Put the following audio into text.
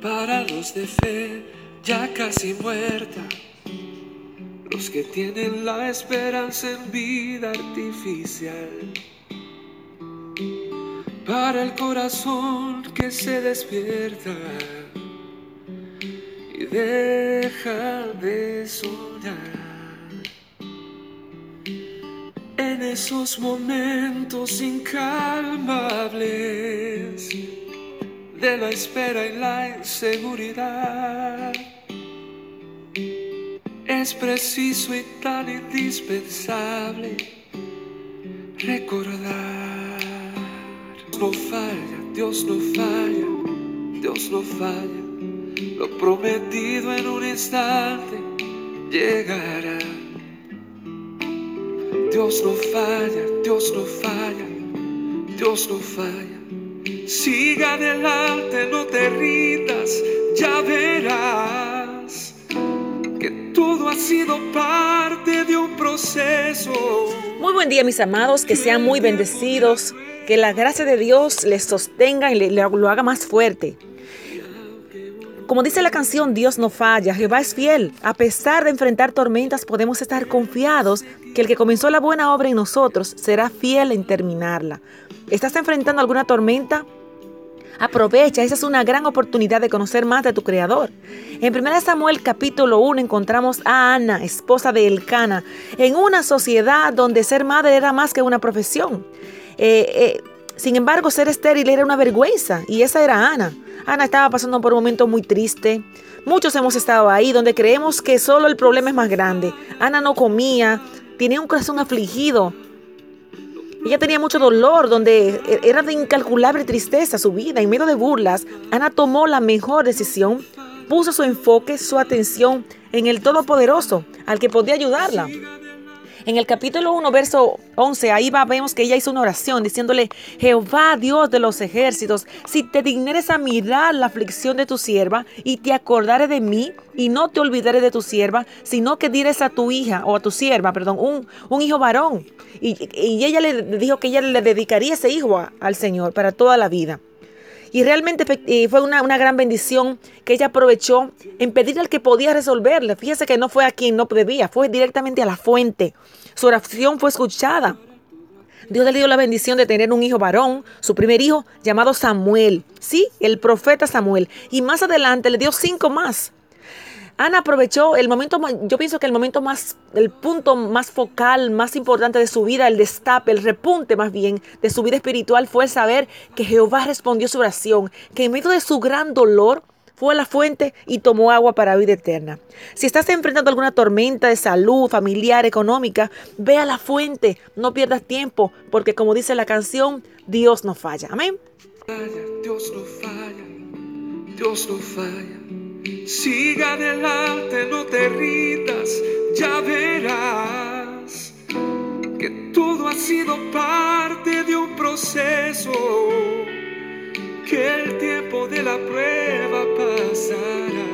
para los de fe ya casi muerta, los que tienen la esperanza en vida artificial, para el corazón que se despierta y deja de soñar. En esos momentos incalmables de la espera y la inseguridad. Es preciso y tan indispensable recordar. No falla, Dios no falla, Dios no falla. Lo prometido en un instante llegará. Dios no falla, Dios no falla, Dios no falla. Siga adelante, no te rindas, ya verás que todo ha sido parte de un proceso. Muy buen día mis amados, que sean muy bendecidos, que la gracia de Dios les sostenga y lo haga más fuerte. Como dice la canción, Dios no falla, Jehová es fiel. A pesar de enfrentar tormentas, podemos estar confiados que el que comenzó la buena obra en nosotros será fiel en terminarla. ¿Estás enfrentando alguna tormenta? Aprovecha, esa es una gran oportunidad de conocer más de tu Creador. En 1 Samuel capítulo 1 encontramos a Ana, esposa de Elcana, en una sociedad donde ser madre era más que una profesión. Eh, eh, sin embargo, ser estéril era una vergüenza y esa era Ana. Ana estaba pasando por un momento muy triste. Muchos hemos estado ahí donde creemos que solo el problema es más grande. Ana no comía, tenía un corazón afligido. Ella tenía mucho dolor, donde era de incalculable tristeza su vida. En medio de burlas, Ana tomó la mejor decisión, puso su enfoque, su atención en el Todopoderoso, al que podía ayudarla. En el capítulo 1, verso 11, ahí va, vemos que ella hizo una oración diciéndole, Jehová, Dios de los ejércitos, si te digneres a mirar la aflicción de tu sierva y te acordares de mí y no te olvidaré de tu sierva, sino que dires a tu hija o a tu sierva, perdón, un, un hijo varón. Y, ella le dijo que ella le dedicaría ese hijo al Señor para toda la vida. Y realmente fue una, una, gran bendición que ella aprovechó en pedirle al que podía resolverle. Fíjese que no fue a quien no debía, fue directamente a la fuente. Su oración fue escuchada. Dios le dio la bendición de tener un hijo varón, su primer hijo llamado Samuel. Sí, el profeta Samuel. Y más adelante le dio cinco más. Ana aprovechó el momento, yo pienso que el momento más, el punto más focal, más importante de su vida, el destape, el repunte más bien de su vida espiritual fue saber que Jehová respondió su oración, que en medio de su gran dolor fue a la fuente y tomó agua para vida eterna. Si estás enfrentando alguna tormenta de salud, familiar, económica, ve a la fuente, no pierdas tiempo, porque como dice la canción, Dios no falla. Amén. Dios no falla, Dios no falla. Siga adelante, no te rindas, ya verás que todo ha sido parte de un proceso, que el tiempo de la prueba pasará.